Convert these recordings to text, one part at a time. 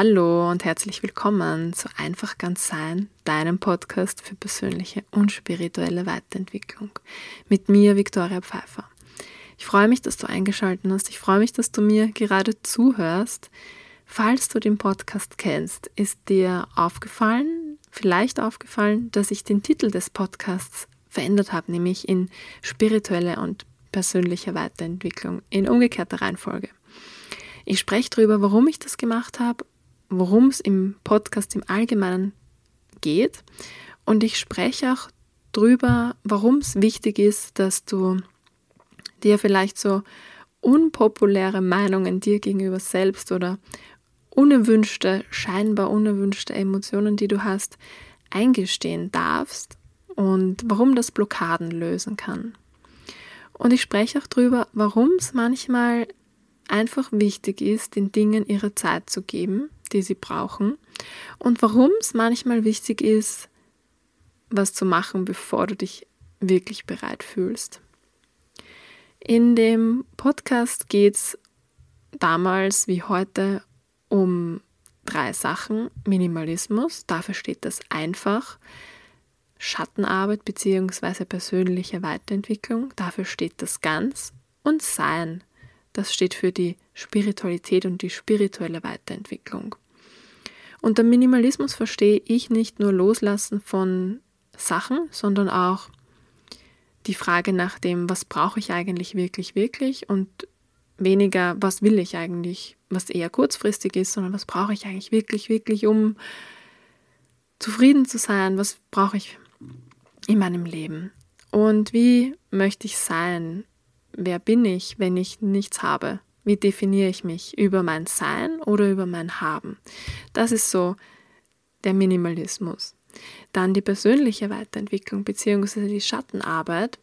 Hallo und herzlich willkommen zu Einfach ganz sein, deinem Podcast für persönliche und spirituelle Weiterentwicklung. Mit mir, Viktoria Pfeiffer. Ich freue mich, dass du eingeschaltet hast. Ich freue mich, dass du mir gerade zuhörst. Falls du den Podcast kennst, ist dir aufgefallen, vielleicht aufgefallen, dass ich den Titel des Podcasts verändert habe, nämlich in spirituelle und persönliche Weiterentwicklung in umgekehrter Reihenfolge. Ich spreche darüber, warum ich das gemacht habe worum es im Podcast im Allgemeinen geht. Und ich spreche auch darüber, warum es wichtig ist, dass du dir vielleicht so unpopuläre Meinungen dir gegenüber selbst oder unerwünschte, scheinbar unerwünschte Emotionen, die du hast, eingestehen darfst und warum das Blockaden lösen kann. Und ich spreche auch darüber, warum es manchmal einfach wichtig ist, den Dingen ihre Zeit zu geben die sie brauchen und warum es manchmal wichtig ist, was zu machen, bevor du dich wirklich bereit fühlst. In dem Podcast geht es damals wie heute um drei Sachen. Minimalismus, dafür steht das einfach. Schattenarbeit bzw. persönliche Weiterentwicklung, dafür steht das ganz. Und Sein, das steht für die Spiritualität und die spirituelle Weiterentwicklung. Unter Minimalismus verstehe ich nicht nur Loslassen von Sachen, sondern auch die Frage nach dem, was brauche ich eigentlich wirklich, wirklich? Und weniger, was will ich eigentlich, was eher kurzfristig ist, sondern was brauche ich eigentlich wirklich, wirklich, um zufrieden zu sein, was brauche ich in meinem Leben? Und wie möchte ich sein, wer bin ich, wenn ich nichts habe, wie definiere ich mich? Über mein Sein oder über mein Haben? Das ist so der Minimalismus. Dann die persönliche Weiterentwicklung bzw. die Schattenarbeit.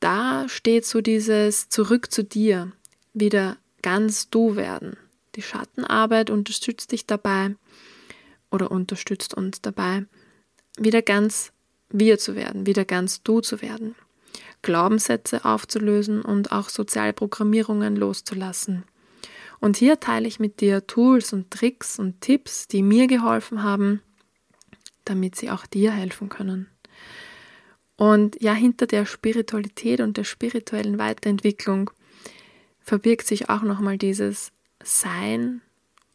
Da steht so dieses Zurück zu dir, wieder ganz du werden. Die Schattenarbeit unterstützt dich dabei oder unterstützt uns dabei, wieder ganz wir zu werden, wieder ganz du zu werden. Glaubenssätze aufzulösen und auch soziale Programmierungen loszulassen. Und hier teile ich mit dir Tools und Tricks und Tipps, die mir geholfen haben, damit sie auch dir helfen können. Und ja, hinter der Spiritualität und der spirituellen Weiterentwicklung verbirgt sich auch nochmal dieses Sein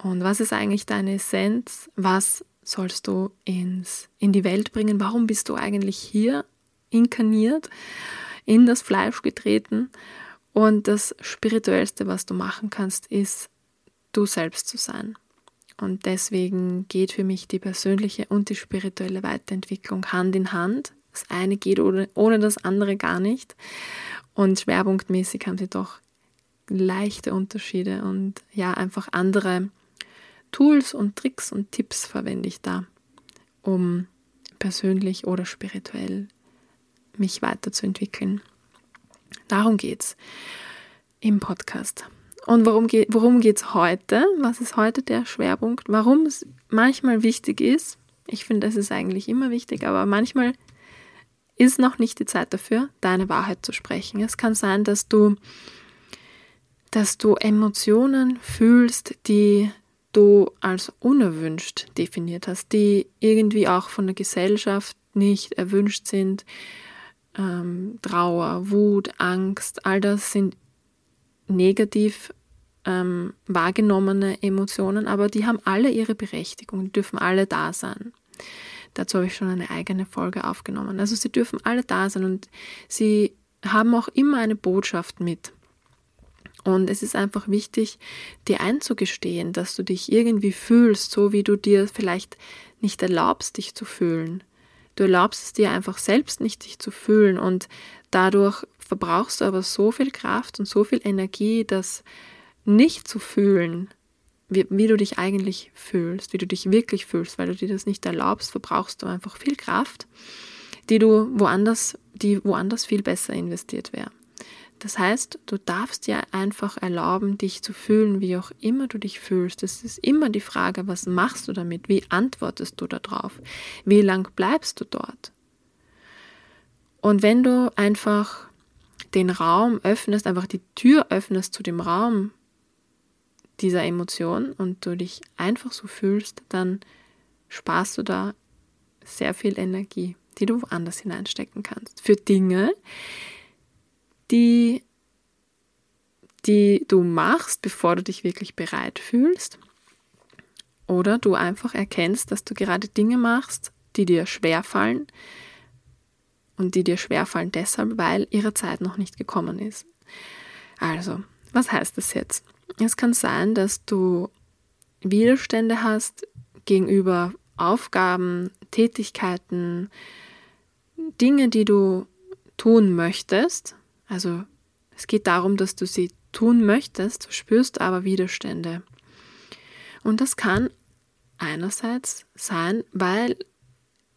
und was ist eigentlich deine Essenz? Was sollst du ins, in die Welt bringen? Warum bist du eigentlich hier inkarniert? In das Fleisch getreten. Und das Spirituellste, was du machen kannst, ist, du selbst zu sein. Und deswegen geht für mich die persönliche und die spirituelle Weiterentwicklung Hand in Hand. Das eine geht ohne, ohne das andere gar nicht. Und schwerpunktmäßig haben sie doch leichte Unterschiede und ja, einfach andere Tools und Tricks und Tipps verwende ich da, um persönlich oder spirituell mich weiterzuentwickeln. Darum geht es im Podcast. Und worum geht worum geht's heute? Was ist heute der Schwerpunkt? Warum es manchmal wichtig ist? Ich finde, es ist eigentlich immer wichtig, aber manchmal ist noch nicht die Zeit dafür, deine Wahrheit zu sprechen. Es kann sein, dass du, dass du Emotionen fühlst, die du als unerwünscht definiert hast, die irgendwie auch von der Gesellschaft nicht erwünscht sind, ähm, Trauer, Wut, Angst, all das sind negativ ähm, wahrgenommene Emotionen, aber die haben alle ihre Berechtigung, die dürfen alle da sein. Dazu habe ich schon eine eigene Folge aufgenommen. Also sie dürfen alle da sein und sie haben auch immer eine Botschaft mit. Und es ist einfach wichtig, dir einzugestehen, dass du dich irgendwie fühlst, so wie du dir vielleicht nicht erlaubst, dich zu fühlen. Du erlaubst es dir einfach selbst nicht, dich zu fühlen und dadurch verbrauchst du aber so viel Kraft und so viel Energie, das nicht zu fühlen, wie, wie, du dich eigentlich fühlst, wie du dich wirklich fühlst, weil du dir das nicht erlaubst, verbrauchst du einfach viel Kraft, die du woanders, die woanders viel besser investiert wäre. Das heißt, du darfst dir einfach erlauben, dich zu fühlen, wie auch immer du dich fühlst. Es ist immer die Frage, was machst du damit? Wie antwortest du darauf? Wie lang bleibst du dort? Und wenn du einfach den Raum öffnest, einfach die Tür öffnest zu dem Raum dieser Emotion und du dich einfach so fühlst, dann sparst du da sehr viel Energie, die du woanders hineinstecken kannst. Für Dinge, die, die du machst, bevor du dich wirklich bereit fühlst. Oder du einfach erkennst, dass du gerade Dinge machst, die dir schwerfallen und die dir schwerfallen deshalb, weil ihre Zeit noch nicht gekommen ist. Also, was heißt das jetzt? Es kann sein, dass du Widerstände hast gegenüber Aufgaben, Tätigkeiten, Dinge, die du tun möchtest. Also es geht darum, dass du sie tun möchtest, spürst aber Widerstände. Und das kann einerseits sein, weil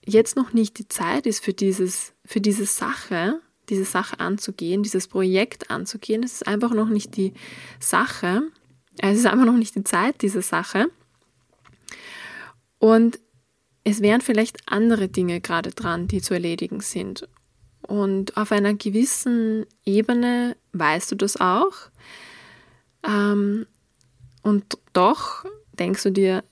jetzt noch nicht die Zeit ist für, dieses, für diese Sache, diese Sache anzugehen, dieses Projekt anzugehen. Es ist einfach noch nicht die Sache. Es ist einfach noch nicht die Zeit, diese Sache. Und es wären vielleicht andere Dinge gerade dran, die zu erledigen sind. Und auf einer gewissen Ebene weißt du das auch. Ähm, und doch denkst du dir,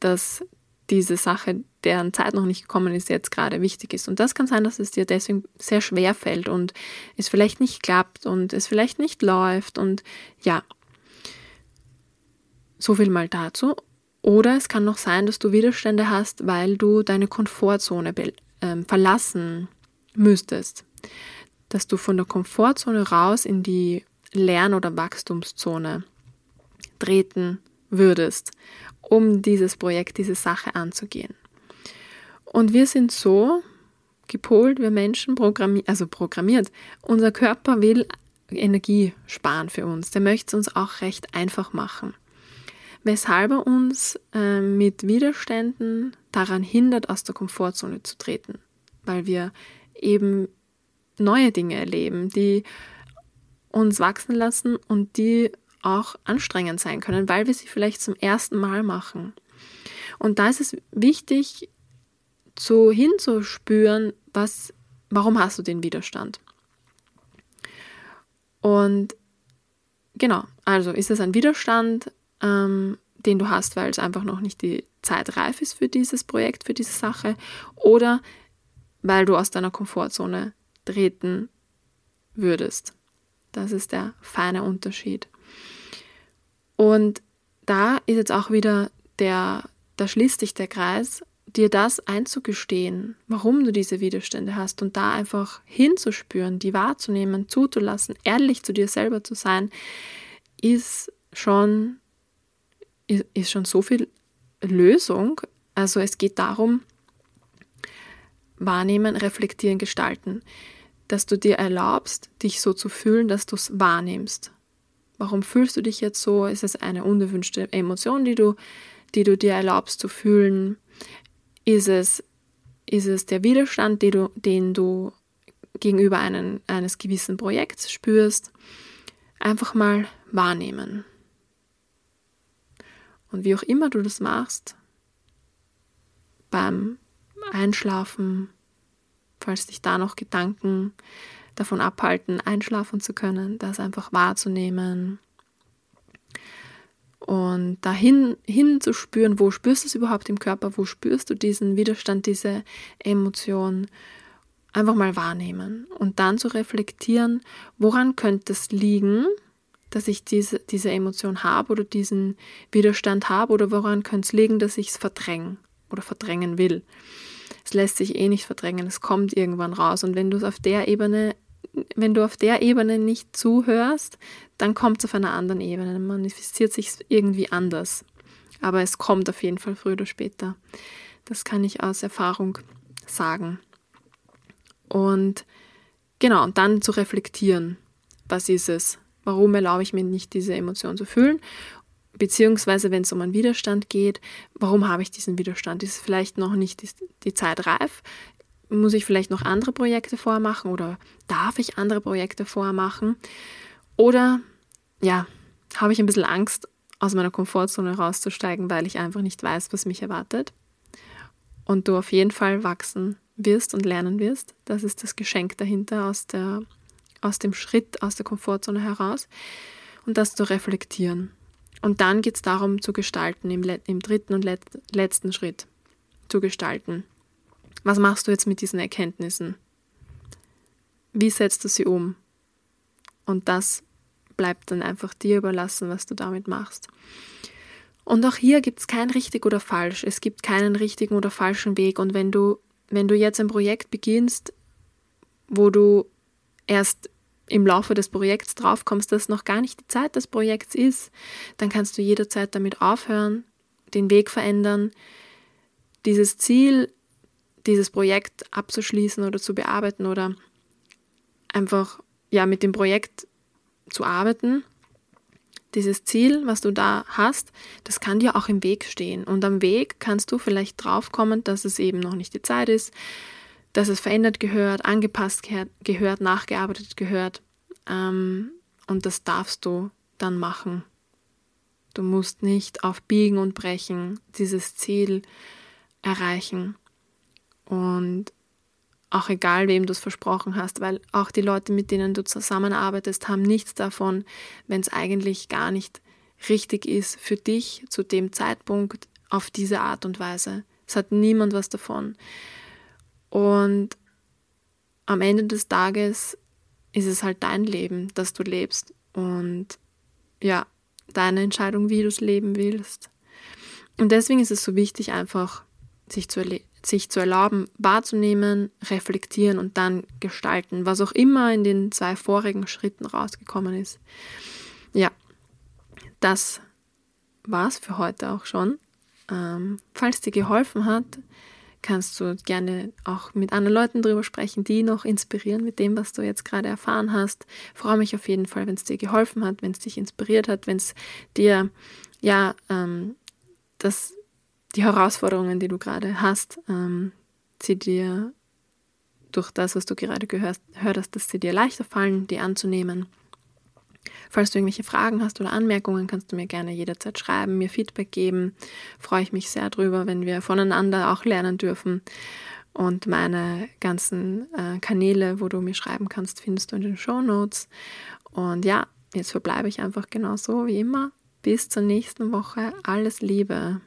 dass diese Sache, deren Zeit noch nicht gekommen ist, jetzt gerade wichtig ist. Und das kann sein, dass es dir deswegen sehr schwer fällt und es vielleicht nicht klappt und es vielleicht nicht läuft. Und ja, so viel mal dazu. Oder es kann noch sein, dass du Widerstände hast, weil du deine Komfortzone äh, verlassen müsstest. Dass du von der Komfortzone raus in die Lern- oder Wachstumszone treten würdest, um dieses Projekt, diese Sache anzugehen. Und wir sind so gepolt, wir Menschen programmiert, also programmiert. Unser Körper will Energie sparen für uns. Der möchte es uns auch recht einfach machen weshalb er uns äh, mit Widerständen daran hindert, aus der Komfortzone zu treten, weil wir eben neue Dinge erleben, die uns wachsen lassen und die auch anstrengend sein können, weil wir sie vielleicht zum ersten Mal machen. Und da ist es wichtig, zu hinzuspüren, was, warum hast du den Widerstand? Und genau, also ist es ein Widerstand, ähm, den du hast, weil es einfach noch nicht die Zeit reif ist für dieses Projekt, für diese Sache, oder weil du aus deiner Komfortzone treten würdest. Das ist der feine Unterschied. Und da ist jetzt auch wieder der, da schließt sich der Kreis, dir das einzugestehen, warum du diese Widerstände hast und da einfach hinzuspüren, die wahrzunehmen, zuzulassen, ehrlich zu dir selber zu sein, ist schon ist schon so viel Lösung. Also es geht darum, wahrnehmen, reflektieren, gestalten, dass du dir erlaubst, dich so zu fühlen, dass du es wahrnimmst. Warum fühlst du dich jetzt so? Ist es eine unerwünschte Emotion, die du, die du dir erlaubst zu fühlen? Ist es, ist es der Widerstand, den du, den du gegenüber einen, eines gewissen Projekts spürst? Einfach mal wahrnehmen. Und wie auch immer du das machst, beim Einschlafen, falls dich da noch Gedanken davon abhalten, einschlafen zu können, das einfach wahrzunehmen und dahin hinzuspüren, wo spürst du es überhaupt im Körper, wo spürst du diesen Widerstand, diese Emotion, einfach mal wahrnehmen und dann zu reflektieren, woran könnte es liegen, dass ich diese, diese Emotion habe oder diesen Widerstand habe oder woran könnte es liegen, dass ich es verdränge oder verdrängen will. Es lässt sich eh nicht verdrängen, es kommt irgendwann raus. Und wenn du es auf der Ebene, wenn du auf der Ebene nicht zuhörst, dann kommt es auf einer anderen Ebene, dann manifestiert sich irgendwie anders. Aber es kommt auf jeden Fall früher oder später. Das kann ich aus Erfahrung sagen. Und genau, und dann zu reflektieren, was ist es, Warum erlaube ich mir nicht, diese Emotion zu fühlen? Beziehungsweise, wenn es um einen Widerstand geht, warum habe ich diesen Widerstand? Ist vielleicht noch nicht die Zeit reif? Muss ich vielleicht noch andere Projekte vormachen oder darf ich andere Projekte vormachen? Oder ja, habe ich ein bisschen Angst, aus meiner Komfortzone rauszusteigen, weil ich einfach nicht weiß, was mich erwartet? Und du auf jeden Fall wachsen wirst und lernen wirst. Das ist das Geschenk dahinter aus der aus dem Schritt aus der Komfortzone heraus und das zu reflektieren Und dann geht es darum zu gestalten, im, im dritten und let letzten Schritt zu gestalten. Was machst du jetzt mit diesen Erkenntnissen? Wie setzt du sie um? Und das bleibt dann einfach dir überlassen, was du damit machst. Und auch hier gibt es kein richtig oder falsch. Es gibt keinen richtigen oder falschen Weg. Und wenn du, wenn du jetzt ein Projekt beginnst, wo du erst im Laufe des Projekts draufkommst, dass noch gar nicht die Zeit des Projekts ist, dann kannst du jederzeit damit aufhören, den Weg verändern, dieses Ziel, dieses Projekt abzuschließen oder zu bearbeiten oder einfach ja mit dem Projekt zu arbeiten. Dieses Ziel, was du da hast, das kann dir auch im Weg stehen. Und am Weg kannst du vielleicht draufkommen, dass es eben noch nicht die Zeit ist, dass es verändert gehört, angepasst gehört, nachgearbeitet gehört. Ähm, und das darfst du dann machen. Du musst nicht auf Biegen und Brechen dieses Ziel erreichen. Und auch egal, wem du es versprochen hast, weil auch die Leute, mit denen du zusammenarbeitest, haben nichts davon, wenn es eigentlich gar nicht richtig ist für dich zu dem Zeitpunkt auf diese Art und Weise. Es hat niemand was davon. Und am Ende des Tages ist es halt dein Leben, das du lebst. Und ja, deine Entscheidung, wie du es leben willst. Und deswegen ist es so wichtig, einfach sich zu, sich zu erlauben, wahrzunehmen, reflektieren und dann gestalten, was auch immer in den zwei vorigen Schritten rausgekommen ist. Ja, das war's für heute auch schon. Ähm, falls dir geholfen hat, kannst du gerne auch mit anderen Leuten darüber sprechen, die noch inspirieren mit dem, was du jetzt gerade erfahren hast. Ich freue mich auf jeden Fall, wenn es dir geholfen hat, wenn es dich inspiriert hat, wenn es dir ja ähm, das, die Herausforderungen, die du gerade hast, ähm, sie dir durch das, was du gerade gehört, hast, dass sie dir leichter fallen, die anzunehmen. Falls du irgendwelche Fragen hast oder Anmerkungen, kannst du mir gerne jederzeit schreiben, mir Feedback geben. Freue ich mich sehr drüber, wenn wir voneinander auch lernen dürfen. Und meine ganzen äh, Kanäle, wo du mir schreiben kannst, findest du in den Show Notes. Und ja, jetzt verbleibe ich einfach genauso wie immer. Bis zur nächsten Woche. Alles Liebe.